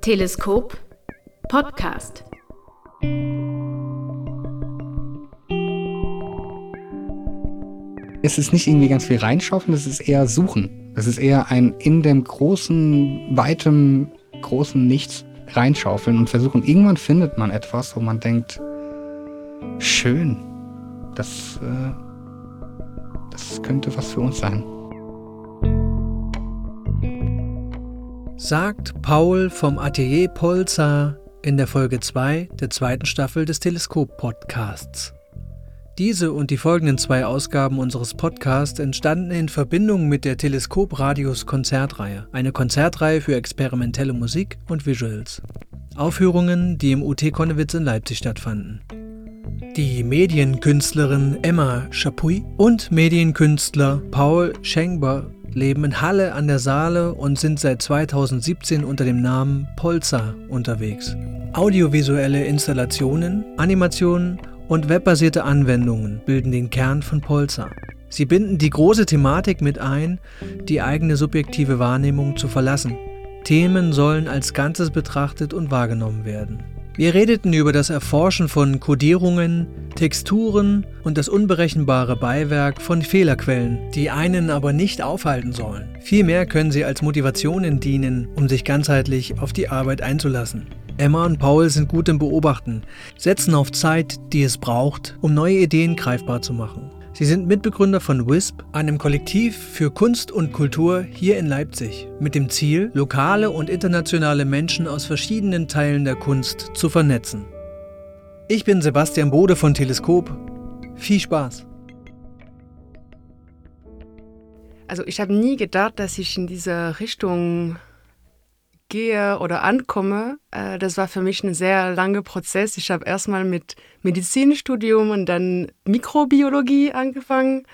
Teleskop Podcast. Es ist nicht irgendwie ganz viel reinschaufeln, es ist eher suchen. Es ist eher ein in dem großen, weitem, großen Nichts reinschaufeln und versuchen. Irgendwann findet man etwas, wo man denkt, schön, das, äh, das könnte was für uns sein. Sagt Paul vom Atelier Polza in der Folge 2 der zweiten Staffel des Teleskop-Podcasts. Diese und die folgenden zwei Ausgaben unseres Podcasts entstanden in Verbindung mit der Teleskop-Radius Konzertreihe, eine Konzertreihe für experimentelle Musik und Visuals. Aufführungen, die im UT Konnewitz in Leipzig stattfanden. Die Medienkünstlerin Emma Chapuis und Medienkünstler Paul Schengber leben in Halle an der Saale und sind seit 2017 unter dem Namen Polza unterwegs. Audiovisuelle Installationen, Animationen und webbasierte Anwendungen bilden den Kern von Polza. Sie binden die große Thematik mit ein, die eigene subjektive Wahrnehmung zu verlassen. Themen sollen als Ganzes betrachtet und wahrgenommen werden. Wir redeten über das Erforschen von Kodierungen, Texturen und das unberechenbare Beiwerk von Fehlerquellen, die einen aber nicht aufhalten sollen. Vielmehr können sie als Motivationen dienen, um sich ganzheitlich auf die Arbeit einzulassen. Emma und Paul sind gut im Beobachten, setzen auf Zeit, die es braucht, um neue Ideen greifbar zu machen. Sie sind Mitbegründer von WISP, einem Kollektiv für Kunst und Kultur hier in Leipzig, mit dem Ziel, lokale und internationale Menschen aus verschiedenen Teilen der Kunst zu vernetzen. Ich bin Sebastian Bode von Teleskop. Viel Spaß! Also ich habe nie gedacht, dass ich in diese Richtung gehe oder ankomme, äh, das war für mich ein sehr langer Prozess. Ich habe erstmal mit Medizinstudium und dann Mikrobiologie angefangen.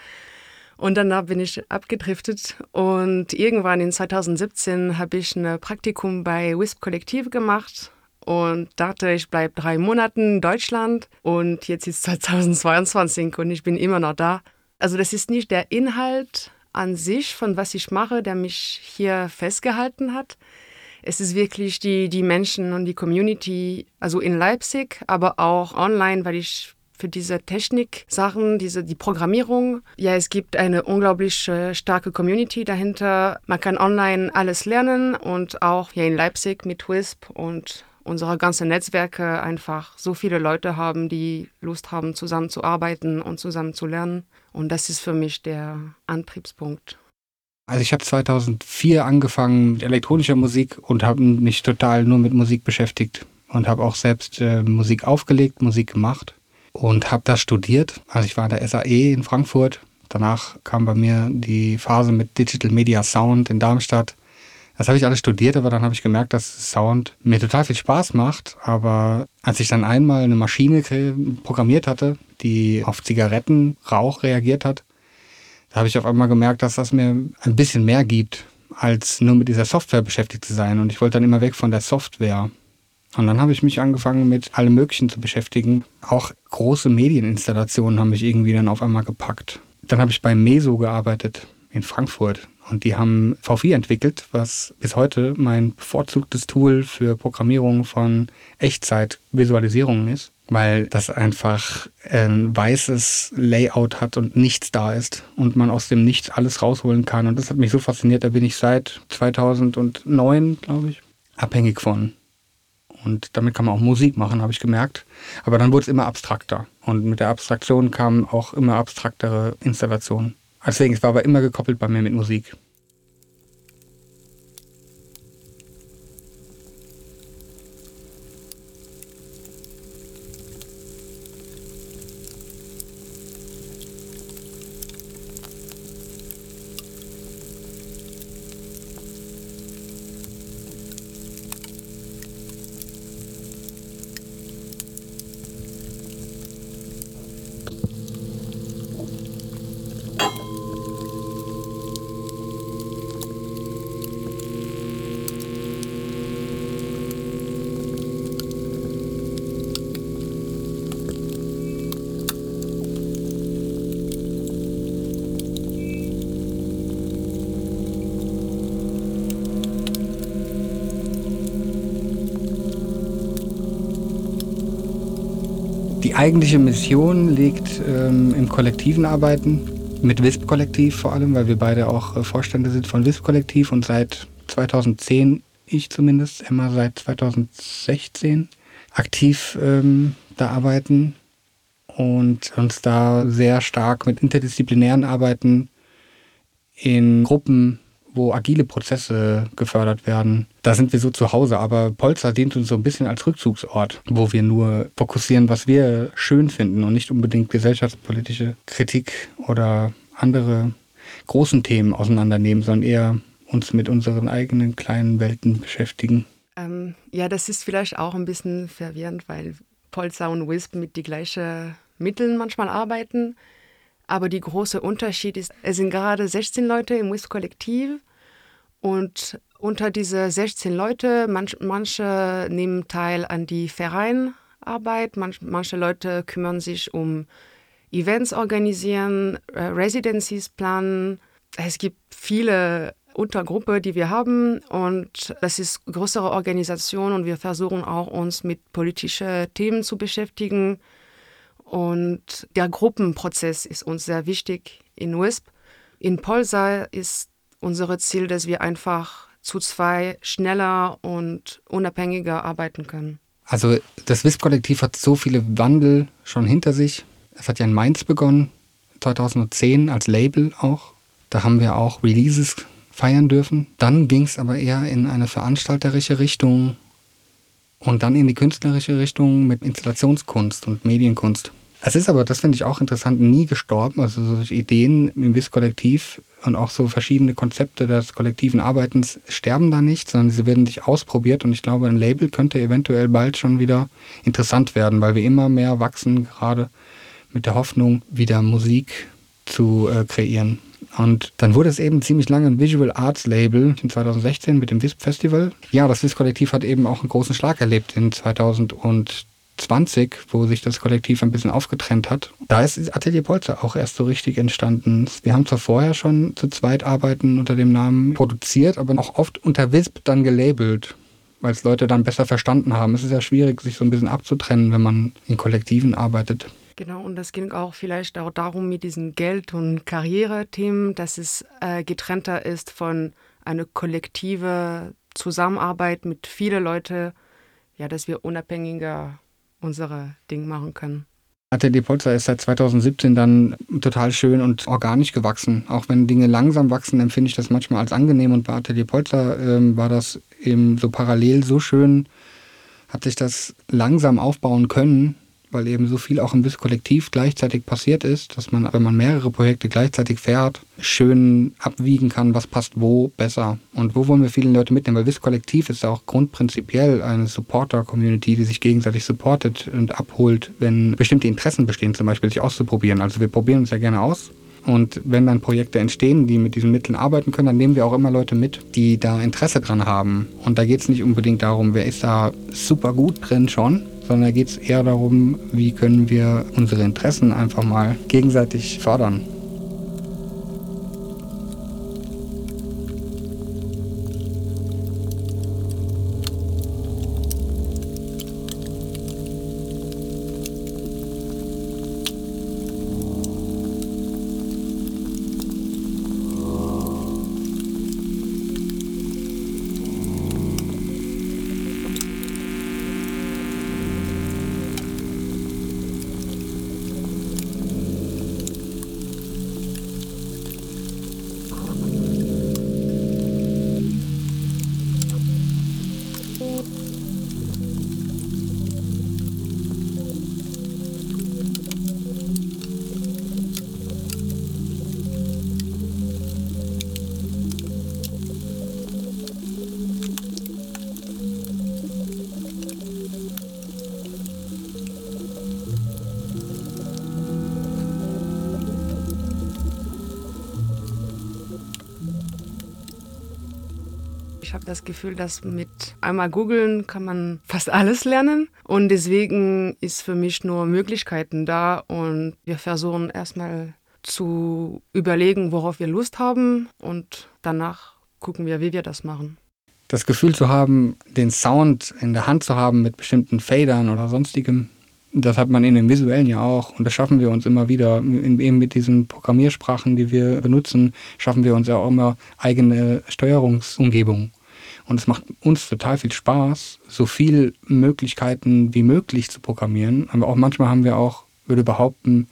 Und danach bin ich abgedriftet und irgendwann in 2017 habe ich ein Praktikum bei WISP Kollektiv gemacht und dachte, ich bleibe drei Monate in Deutschland und jetzt ist 2022 und ich bin immer noch da. Also das ist nicht der Inhalt an sich, von was ich mache, der mich hier festgehalten hat, es ist wirklich die, die Menschen und die Community, also in Leipzig, aber auch online, weil ich für diese Technik-Sachen, diese, die Programmierung. Ja, es gibt eine unglaublich äh, starke Community dahinter. Man kann online alles lernen und auch hier in Leipzig mit WISP und unsere ganzen Netzwerke einfach so viele Leute haben, die Lust haben, zusammenzuarbeiten und zusammen zu lernen. Und das ist für mich der Antriebspunkt. Also ich habe 2004 angefangen mit elektronischer Musik und habe mich total nur mit Musik beschäftigt und habe auch selbst äh, Musik aufgelegt, Musik gemacht und habe das studiert. Also ich war an der SAE in Frankfurt. Danach kam bei mir die Phase mit Digital Media Sound in Darmstadt. Das habe ich alles studiert, aber dann habe ich gemerkt, dass Sound mir total viel Spaß macht. Aber als ich dann einmal eine Maschine programmiert hatte, die auf Zigarettenrauch reagiert hat, da habe ich auf einmal gemerkt, dass das mir ein bisschen mehr gibt, als nur mit dieser Software beschäftigt zu sein. Und ich wollte dann immer weg von der Software. Und dann habe ich mich angefangen, mit allem Möglichen zu beschäftigen. Auch große Medieninstallationen haben mich irgendwie dann auf einmal gepackt. Dann habe ich bei Meso gearbeitet in Frankfurt. Und die haben V4 entwickelt, was bis heute mein bevorzugtes Tool für Programmierung von Echtzeitvisualisierungen ist weil das einfach ein weißes Layout hat und nichts da ist und man aus dem Nichts alles rausholen kann. Und das hat mich so fasziniert, da bin ich seit 2009, glaube ich, abhängig von. Und damit kann man auch Musik machen, habe ich gemerkt. Aber dann wurde es immer abstrakter. Und mit der Abstraktion kamen auch immer abstraktere Installationen. Deswegen, es war aber immer gekoppelt bei mir mit Musik. Eigentliche Mission liegt ähm, im kollektiven Arbeiten, mit WISP-Kollektiv vor allem, weil wir beide auch äh, Vorstände sind von WISP-Kollektiv und seit 2010, ich zumindest, Emma seit 2016 aktiv ähm, da arbeiten und uns da sehr stark mit interdisziplinären Arbeiten in Gruppen, wo agile Prozesse gefördert werden. Da sind wir so zu Hause, aber Polster dient uns so ein bisschen als Rückzugsort, wo wir nur fokussieren, was wir schön finden und nicht unbedingt gesellschaftspolitische Kritik oder andere großen Themen auseinandernehmen, sondern eher uns mit unseren eigenen kleinen Welten beschäftigen. Ähm, ja, das ist vielleicht auch ein bisschen verwirrend, weil Polster und Wisp mit die gleichen Mitteln manchmal arbeiten. Aber der große Unterschied ist, es sind gerade 16 Leute im WISP-Kollektiv und unter diese 16 Leute, manch, manche nehmen teil an die Vereinarbeit, manch, manche Leute kümmern sich um Events organisieren, äh, Residencies planen. Es gibt viele Untergruppen, die wir haben und das ist größere Organisation und wir versuchen auch uns mit politischen Themen zu beschäftigen. Und der Gruppenprozess ist uns sehr wichtig in WISP. In Polsa ist unser Ziel, dass wir einfach zu zwei schneller und unabhängiger arbeiten können. Also das WISP-Kollektiv hat so viele Wandel schon hinter sich. Es hat ja in Mainz begonnen, 2010 als Label auch. Da haben wir auch Releases feiern dürfen. Dann ging es aber eher in eine veranstalterische Richtung und dann in die künstlerische Richtung mit Installationskunst und Medienkunst. Es ist aber, das finde ich auch interessant, nie gestorben. Also solche Ideen im WIS-Kollektiv und auch so verschiedene Konzepte des kollektiven Arbeitens sterben da nicht, sondern sie werden sich ausprobiert und ich glaube, ein Label könnte eventuell bald schon wieder interessant werden, weil wir immer mehr wachsen, gerade mit der Hoffnung, wieder Musik zu äh, kreieren. Und dann wurde es eben ziemlich lange ein Visual Arts Label in 2016 mit dem WISP Festival. Ja, das WISP Kollektiv hat eben auch einen großen Schlag erlebt in 2020, wo sich das Kollektiv ein bisschen aufgetrennt hat. Da ist Atelier Polster auch erst so richtig entstanden. Wir haben zwar vorher schon zu zweit Arbeiten unter dem Namen produziert, aber auch oft unter WISP dann gelabelt weil es Leute dann besser verstanden haben. Es ist ja schwierig, sich so ein bisschen abzutrennen, wenn man in Kollektiven arbeitet. Genau, und das ging auch vielleicht auch darum mit diesen Geld- und Karriere-Themen, dass es äh, getrennter ist von einer kollektive Zusammenarbeit mit vielen Leuten, ja, dass wir unabhängiger unsere Dinge machen können. Atelier Polster ist seit 2017 dann total schön und organisch gewachsen. Auch wenn Dinge langsam wachsen, empfinde ich das manchmal als angenehm. Und bei Atelier Polster ähm, war das eben so parallel so schön, hat sich das langsam aufbauen können, weil eben so viel auch im BIS Kollektiv gleichzeitig passiert ist, dass man, wenn man mehrere Projekte gleichzeitig fährt, schön abwiegen kann, was passt wo besser und wo wollen wir viele Leute mitnehmen, weil BIS Kollektiv ist auch grundprinzipiell eine Supporter-Community, die sich gegenseitig supportet und abholt, wenn bestimmte Interessen bestehen, zum Beispiel sich auszuprobieren. Also wir probieren uns ja gerne aus und wenn dann Projekte entstehen, die mit diesen Mitteln arbeiten können, dann nehmen wir auch immer Leute mit, die da Interesse dran haben. Und da geht es nicht unbedingt darum, wer ist da super gut drin schon, sondern da geht es eher darum, wie können wir unsere Interessen einfach mal gegenseitig fördern. Ich habe das Gefühl, dass mit einmal googeln kann man fast alles lernen. Und deswegen ist für mich nur Möglichkeiten da. Und wir versuchen erstmal zu überlegen, worauf wir Lust haben. Und danach gucken wir, wie wir das machen. Das Gefühl zu haben, den Sound in der Hand zu haben mit bestimmten Fadern oder sonstigem, Das hat man in den visuellen ja auch und das schaffen wir uns immer wieder. Eben mit diesen Programmiersprachen, die wir benutzen, schaffen wir uns ja auch immer eigene Steuerungsumgebungen. Und es macht uns total viel Spaß, so viele Möglichkeiten wie möglich zu programmieren. Aber auch manchmal haben wir auch, würde behaupten,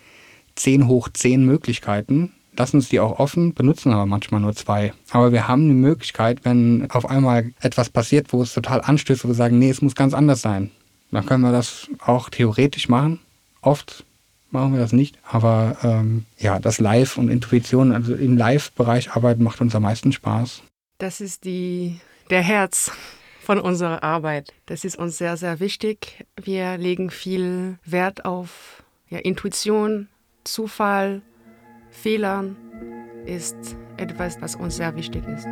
10 hoch 10 Möglichkeiten. Lassen uns die auch offen, benutzen aber manchmal nur zwei. Aber wir haben die Möglichkeit, wenn auf einmal etwas passiert, wo es total anstößt, wo wir sagen, nee, es muss ganz anders sein, dann können wir das auch theoretisch machen. Oft machen wir das nicht, aber ähm, ja, das Live und Intuition, also im Live-Bereich arbeiten, macht uns am meisten Spaß. Das ist die der Herz von unserer Arbeit. Das ist uns sehr, sehr wichtig. Wir legen viel Wert auf ja, Intuition, Zufall, Fehlern ist etwas, was uns sehr wichtig ist.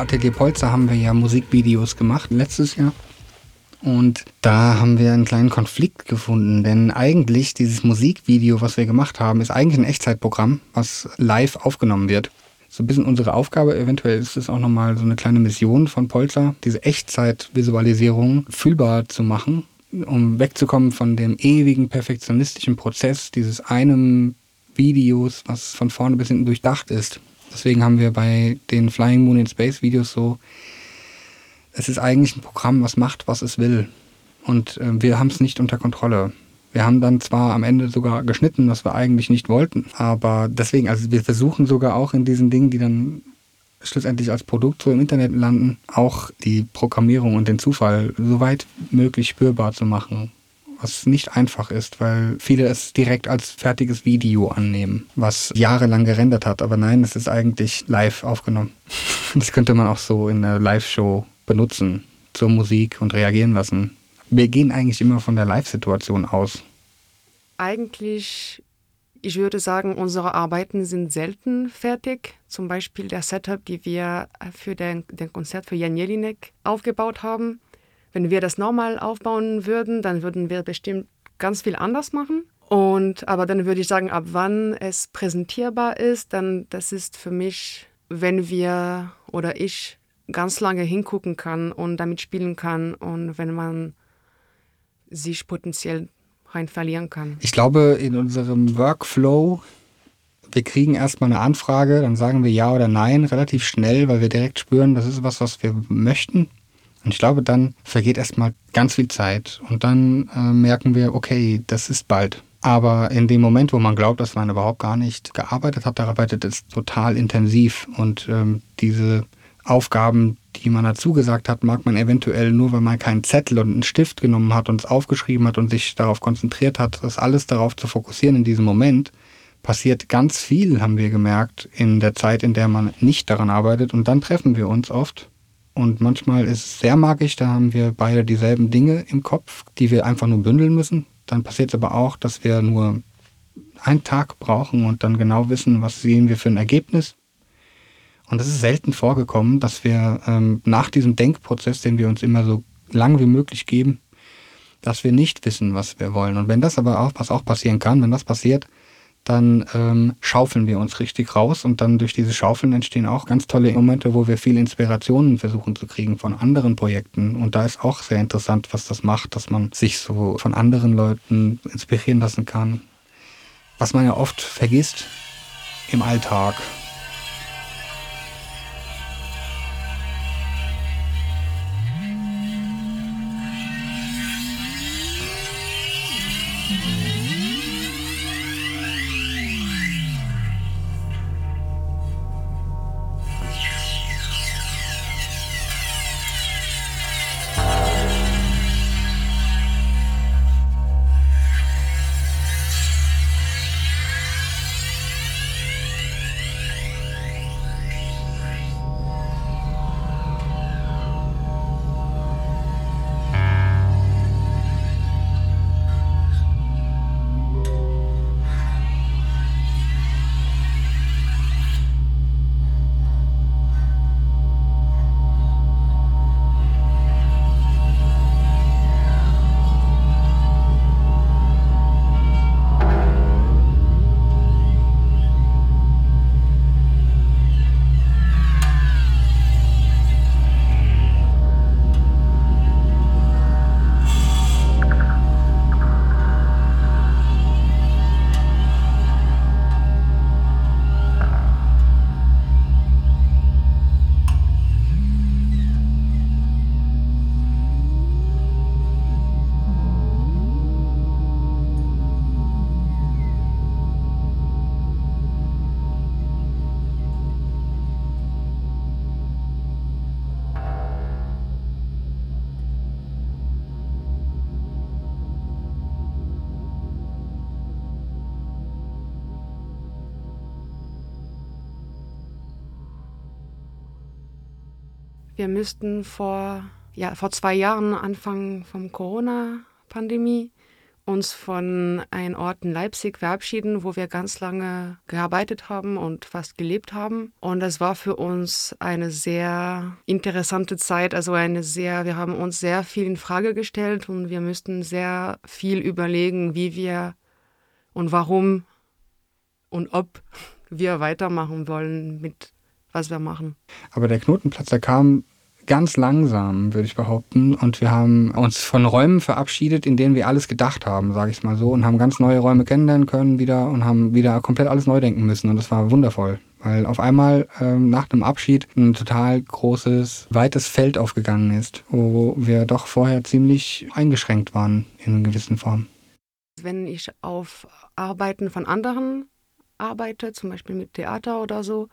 Atelier Polster haben wir ja Musikvideos gemacht letztes Jahr. Und da haben wir einen kleinen Konflikt gefunden, denn eigentlich dieses Musikvideo, was wir gemacht haben, ist eigentlich ein Echtzeitprogramm, was live aufgenommen wird. So ein bisschen unsere Aufgabe, eventuell ist es auch nochmal so eine kleine Mission von Polster, diese Echtzeitvisualisierung fühlbar zu machen, um wegzukommen von dem ewigen perfektionistischen Prozess dieses einem Videos, was von vorne bis hinten durchdacht ist. Deswegen haben wir bei den Flying Moon in Space Videos so, es ist eigentlich ein Programm, was macht, was es will. Und äh, wir haben es nicht unter Kontrolle. Wir haben dann zwar am Ende sogar geschnitten, was wir eigentlich nicht wollten, aber deswegen, also wir versuchen sogar auch in diesen Dingen, die dann schlussendlich als Produkt so im Internet landen, auch die Programmierung und den Zufall so weit möglich spürbar zu machen was nicht einfach ist, weil viele es direkt als fertiges Video annehmen, was jahrelang gerendert hat. Aber nein, es ist eigentlich live aufgenommen. Das könnte man auch so in einer Live-Show benutzen, zur Musik und reagieren lassen. Wir gehen eigentlich immer von der Live-Situation aus. Eigentlich, ich würde sagen, unsere Arbeiten sind selten fertig. Zum Beispiel der Setup, die wir für den, den Konzert für Jan Jelinek aufgebaut haben wenn wir das normal aufbauen würden, dann würden wir bestimmt ganz viel anders machen. Und aber dann würde ich sagen, ab wann es präsentierbar ist, dann das ist für mich, wenn wir oder ich ganz lange hingucken kann und damit spielen kann und wenn man sich potenziell rein verlieren kann. Ich glaube, in unserem Workflow, wir kriegen erstmal eine Anfrage, dann sagen wir ja oder nein relativ schnell, weil wir direkt spüren, das ist was, was wir möchten. Und ich glaube, dann vergeht erstmal ganz viel Zeit und dann äh, merken wir, okay, das ist bald. Aber in dem Moment, wo man glaubt, dass man überhaupt gar nicht gearbeitet hat, da arbeitet es total intensiv. Und ähm, diese Aufgaben, die man dazu gesagt hat, mag man eventuell nur, weil man keinen Zettel und einen Stift genommen hat und es aufgeschrieben hat und sich darauf konzentriert hat, das alles darauf zu fokussieren in diesem Moment, passiert ganz viel, haben wir gemerkt, in der Zeit, in der man nicht daran arbeitet. Und dann treffen wir uns oft und manchmal ist es sehr magisch, da haben wir beide dieselben Dinge im Kopf, die wir einfach nur bündeln müssen. Dann passiert es aber auch, dass wir nur einen Tag brauchen und dann genau wissen, was sehen wir für ein Ergebnis. Und es ist selten vorgekommen, dass wir ähm, nach diesem Denkprozess, den wir uns immer so lang wie möglich geben, dass wir nicht wissen, was wir wollen. Und wenn das aber auch, was auch passieren kann, wenn das passiert, dann ähm, schaufeln wir uns richtig raus und dann durch diese Schaufeln entstehen auch ganz tolle Momente, wo wir viel Inspirationen versuchen zu kriegen von anderen Projekten. Und da ist auch sehr interessant, was das macht, dass man sich so von anderen Leuten inspirieren lassen kann. Was man ja oft vergisst im Alltag. Wir müssten vor, ja, vor zwei Jahren, Anfang vom Corona-Pandemie, uns von einem Ort in Leipzig verabschieden, wo wir ganz lange gearbeitet haben und fast gelebt haben. Und das war für uns eine sehr interessante Zeit. Also eine sehr, wir haben uns sehr viel in Frage gestellt und wir müssten sehr viel überlegen, wie wir und warum und ob wir weitermachen wollen mit was wir machen. Aber der Knotenplatz, der kam ganz langsam, würde ich behaupten. Und wir haben uns von Räumen verabschiedet, in denen wir alles gedacht haben, sage ich es mal so, und haben ganz neue Räume kennenlernen können wieder und haben wieder komplett alles neu denken müssen. Und das war wundervoll, weil auf einmal ähm, nach dem Abschied ein total großes, weites Feld aufgegangen ist, wo wir doch vorher ziemlich eingeschränkt waren in gewissen Form. Wenn ich auf Arbeiten von anderen arbeite, zum Beispiel mit Theater oder so,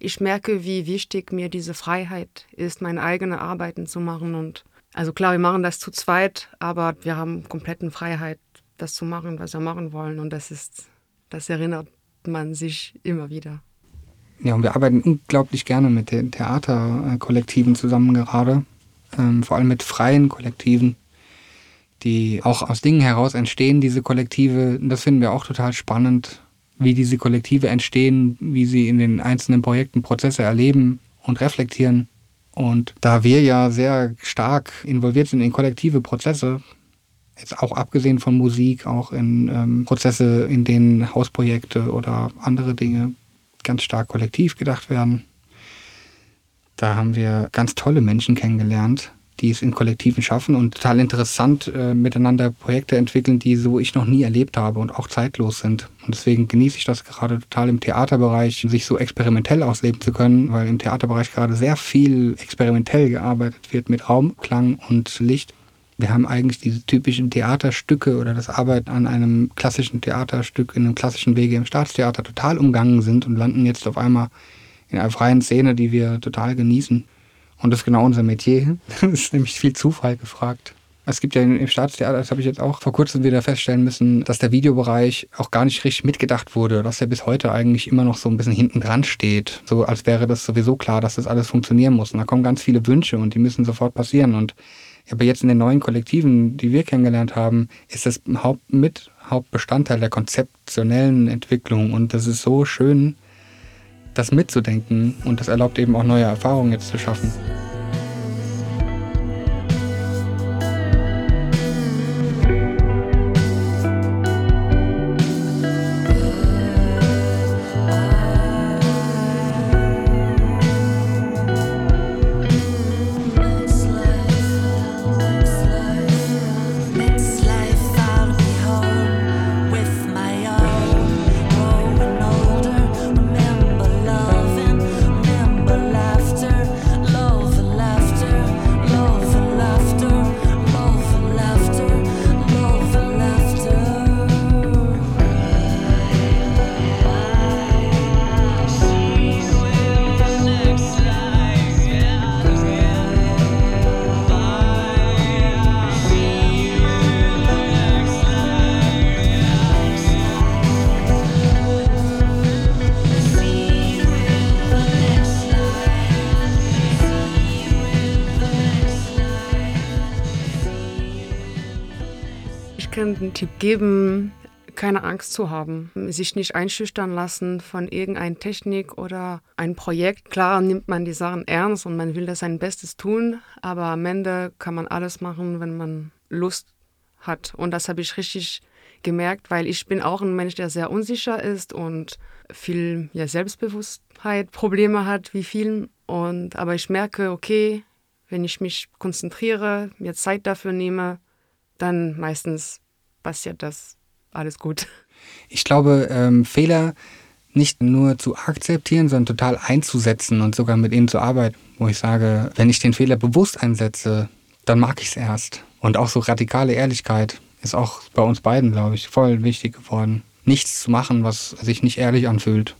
ich merke, wie wichtig mir diese Freiheit ist, meine eigenen Arbeiten zu machen. Und also klar, wir machen das zu zweit, aber wir haben kompletten Freiheit, das zu machen, was wir machen wollen. Und das ist, das erinnert man sich immer wieder. Ja, und wir arbeiten unglaublich gerne mit den Theaterkollektiven zusammen gerade. Ähm, vor allem mit freien Kollektiven, die auch aus Dingen heraus entstehen, diese Kollektive. Das finden wir auch total spannend wie diese Kollektive entstehen, wie sie in den einzelnen Projekten Prozesse erleben und reflektieren. Und da wir ja sehr stark involviert sind in kollektive Prozesse, jetzt auch abgesehen von Musik, auch in ähm, Prozesse, in denen Hausprojekte oder andere Dinge ganz stark kollektiv gedacht werden, da haben wir ganz tolle Menschen kennengelernt, die es in Kollektiven schaffen und total interessant äh, miteinander Projekte entwickeln, die so ich noch nie erlebt habe und auch zeitlos sind. Und deswegen genieße ich das gerade total im Theaterbereich, sich so experimentell ausleben zu können, weil im Theaterbereich gerade sehr viel experimentell gearbeitet wird mit Raum, Klang und Licht. Wir haben eigentlich diese typischen Theaterstücke oder das Arbeiten an einem klassischen Theaterstück in einem klassischen Wege im Staatstheater total umgangen sind und landen jetzt auf einmal in einer freien Szene, die wir total genießen. Und das ist genau unser Metier. Das ist nämlich viel Zufall gefragt. Es gibt ja im Staatstheater, das habe ich jetzt auch vor kurzem wieder feststellen müssen, dass der Videobereich auch gar nicht richtig mitgedacht wurde, dass er bis heute eigentlich immer noch so ein bisschen hinten dran steht. So als wäre das sowieso klar, dass das alles funktionieren muss. Und da kommen ganz viele Wünsche und die müssen sofort passieren. Und aber jetzt in den neuen Kollektiven, die wir kennengelernt haben, ist das Haupt, mit Hauptbestandteil der konzeptionellen Entwicklung. Und das ist so schön, das mitzudenken und das erlaubt eben auch neue Erfahrungen jetzt zu schaffen. Tipp geben, keine Angst zu haben, sich nicht einschüchtern lassen von irgendeiner Technik oder ein Projekt. Klar nimmt man die Sachen ernst und man will das sein Bestes tun, aber am Ende kann man alles machen, wenn man Lust hat. Und das habe ich richtig gemerkt, weil ich bin auch ein Mensch, der sehr unsicher ist und viel ja, Selbstbewusstheit, Probleme hat, wie vielen. Und aber ich merke, okay, wenn ich mich konzentriere, mir Zeit dafür nehme, dann meistens passiert das alles gut. Ich glaube, ähm, Fehler nicht nur zu akzeptieren, sondern total einzusetzen und sogar mit ihnen zu arbeiten, wo ich sage, wenn ich den Fehler bewusst einsetze, dann mag ich es erst. Und auch so radikale Ehrlichkeit ist auch bei uns beiden, glaube ich, voll wichtig geworden. Nichts zu machen, was sich nicht ehrlich anfühlt.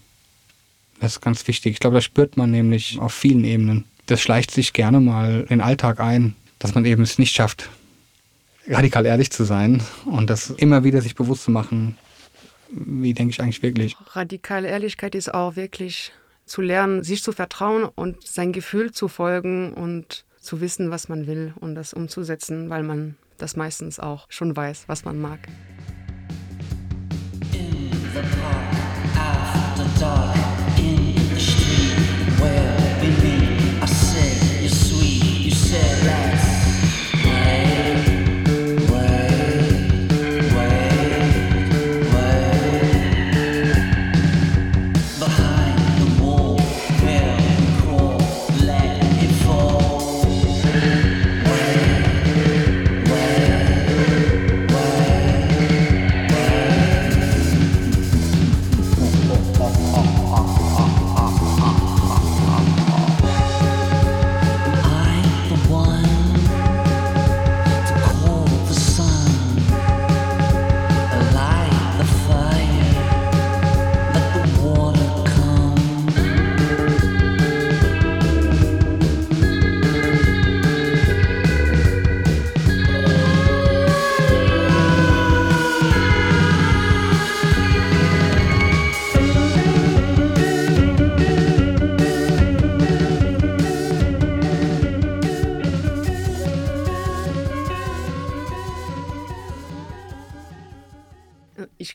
Das ist ganz wichtig. Ich glaube, das spürt man nämlich auf vielen Ebenen. Das schleicht sich gerne mal in den Alltag ein, dass man eben es nicht schafft, radikal ehrlich zu sein und das immer wieder sich bewusst zu machen, wie denke ich eigentlich wirklich. Radikale Ehrlichkeit ist auch wirklich zu lernen, sich zu vertrauen und sein Gefühl zu folgen und zu wissen, was man will und das umzusetzen, weil man das meistens auch schon weiß, was man mag. In the park, after dark.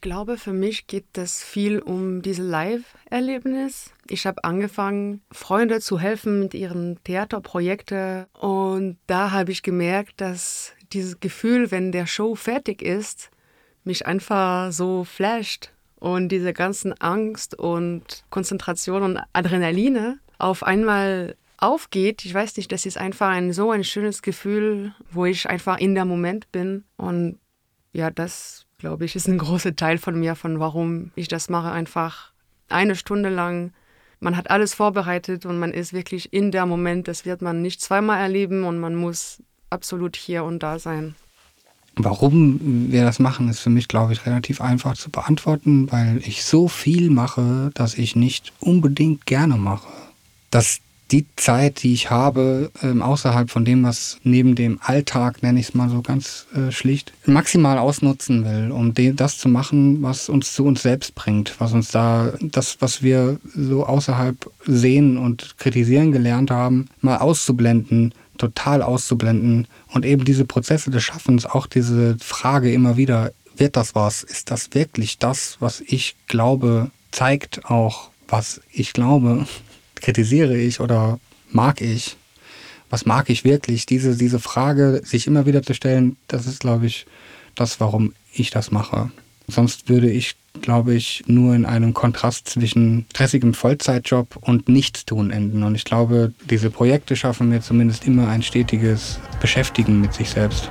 Glaube, für mich geht es viel um dieses Live-Erlebnis. Ich habe angefangen, Freunde zu helfen mit ihren Theaterprojekten und da habe ich gemerkt, dass dieses Gefühl, wenn der Show fertig ist, mich einfach so flasht und diese ganzen Angst und Konzentration und Adrenaline auf einmal aufgeht. Ich weiß nicht, das ist einfach ein so ein schönes Gefühl, wo ich einfach in der Moment bin und ja, das glaube ich, ist ein großer Teil von mir, von warum ich das mache. Einfach eine Stunde lang. Man hat alles vorbereitet und man ist wirklich in der Moment. Das wird man nicht zweimal erleben und man muss absolut hier und da sein. Warum wir das machen, ist für mich, glaube ich, relativ einfach zu beantworten, weil ich so viel mache, dass ich nicht unbedingt gerne mache. Das die Zeit, die ich habe, ähm, außerhalb von dem, was neben dem Alltag, nenne ich es mal so ganz äh, schlicht, maximal ausnutzen will, um das zu machen, was uns zu uns selbst bringt, was uns da, das, was wir so außerhalb sehen und kritisieren gelernt haben, mal auszublenden, total auszublenden und eben diese Prozesse des Schaffens, auch diese Frage immer wieder, wird das was? Ist das wirklich das, was ich glaube, zeigt auch, was ich glaube? Kritisiere ich oder mag ich? Was mag ich wirklich? Diese, diese Frage, sich immer wieder zu stellen, das ist, glaube ich, das, warum ich das mache. Sonst würde ich, glaube ich, nur in einem Kontrast zwischen stressigem Vollzeitjob und Nichtstun enden. Und ich glaube, diese Projekte schaffen mir zumindest immer ein stetiges Beschäftigen mit sich selbst.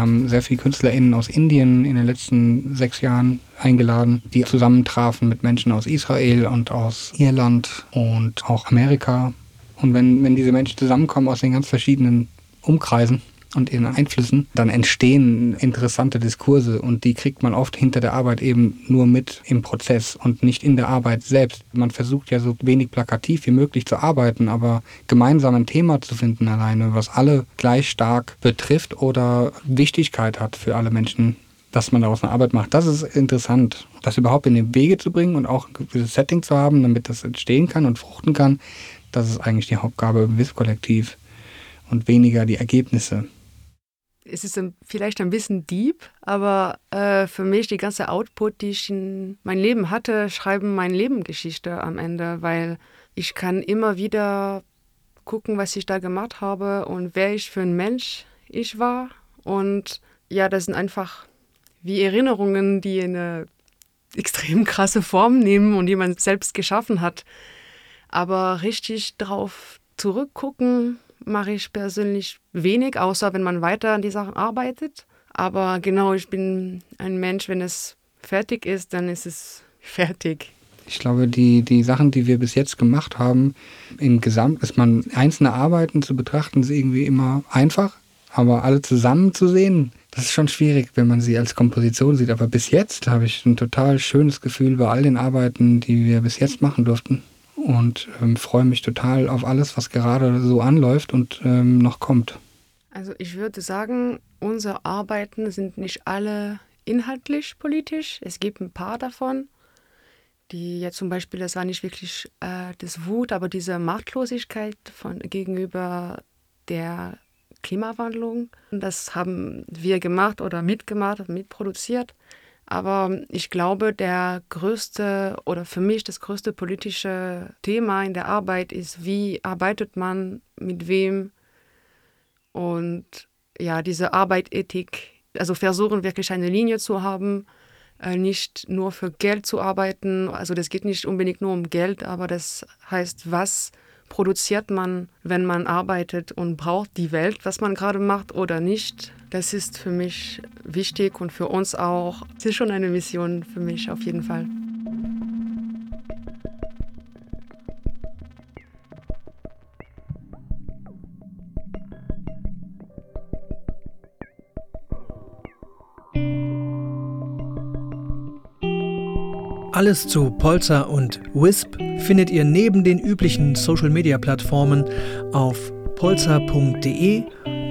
Haben sehr viele KünstlerInnen aus Indien in den letzten sechs Jahren eingeladen, die zusammentrafen mit Menschen aus Israel und aus Irland und auch Amerika. Und wenn, wenn diese Menschen zusammenkommen aus den ganz verschiedenen Umkreisen, und ihren Einflüssen, dann entstehen interessante Diskurse und die kriegt man oft hinter der Arbeit eben nur mit im Prozess und nicht in der Arbeit selbst. Man versucht ja so wenig plakativ wie möglich zu arbeiten, aber gemeinsam ein Thema zu finden alleine, was alle gleich stark betrifft oder Wichtigkeit hat für alle Menschen, dass man daraus eine Arbeit macht. Das ist interessant, das überhaupt in den Wege zu bringen und auch ein gewisses Setting zu haben, damit das entstehen kann und fruchten kann. Das ist eigentlich die Hauptgabe im WIS-Kollektiv und weniger die Ergebnisse es ist ein, vielleicht ein bisschen deep, aber äh, für mich die ganze Output, die ich in mein Leben hatte, schreiben meine Lebengeschichte am Ende, weil ich kann immer wieder gucken, was ich da gemacht habe und wer ich für ein Mensch ich war. Und ja, das sind einfach wie Erinnerungen, die eine extrem krasse Form nehmen und die man selbst geschaffen hat. Aber richtig drauf zurückgucken, mache ich persönlich wenig, außer wenn man weiter an die Sachen arbeitet. Aber genau, ich bin ein Mensch, wenn es fertig ist, dann ist es fertig. Ich glaube, die, die Sachen, die wir bis jetzt gemacht haben, im Gesamt ist man einzelne Arbeiten zu betrachten, ist irgendwie immer einfach. Aber alle zusammen zu sehen, das ist schon schwierig, wenn man sie als Komposition sieht. Aber bis jetzt habe ich ein total schönes Gefühl bei all den Arbeiten, die wir bis jetzt machen durften und ähm, freue mich total auf alles, was gerade so anläuft und ähm, noch kommt. Also ich würde sagen, unsere Arbeiten sind nicht alle inhaltlich politisch. Es gibt ein paar davon, die jetzt zum Beispiel, das war nicht wirklich äh, das Wut, aber diese Machtlosigkeit von, gegenüber der Klimawandlung. Das haben wir gemacht oder mitgemacht, mitproduziert. Aber ich glaube, der größte oder für mich das größte politische Thema in der Arbeit ist, wie arbeitet man mit wem und ja, diese Arbeitethik, also versuchen wirklich eine Linie zu haben, äh, nicht nur für Geld zu arbeiten. Also das geht nicht unbedingt nur um Geld, aber das heißt, was produziert man, wenn man arbeitet und braucht die Welt, was man gerade macht oder nicht. Das ist für mich wichtig und für uns auch. Es ist schon eine Mission für mich auf jeden Fall. Alles zu Polza und Wisp findet ihr neben den üblichen Social-Media-Plattformen auf polza.de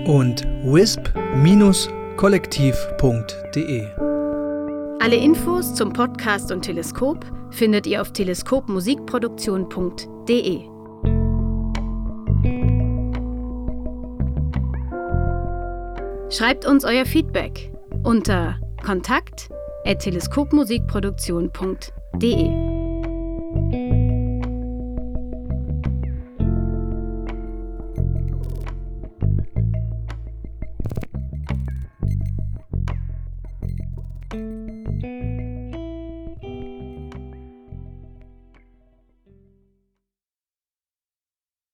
und wisp-kollektiv.de. Alle Infos zum Podcast und Teleskop findet ihr auf teleskopmusikproduktion.de. Schreibt uns euer Feedback unter kontakt@teleskopmusikproduktion.de www.ftf.de.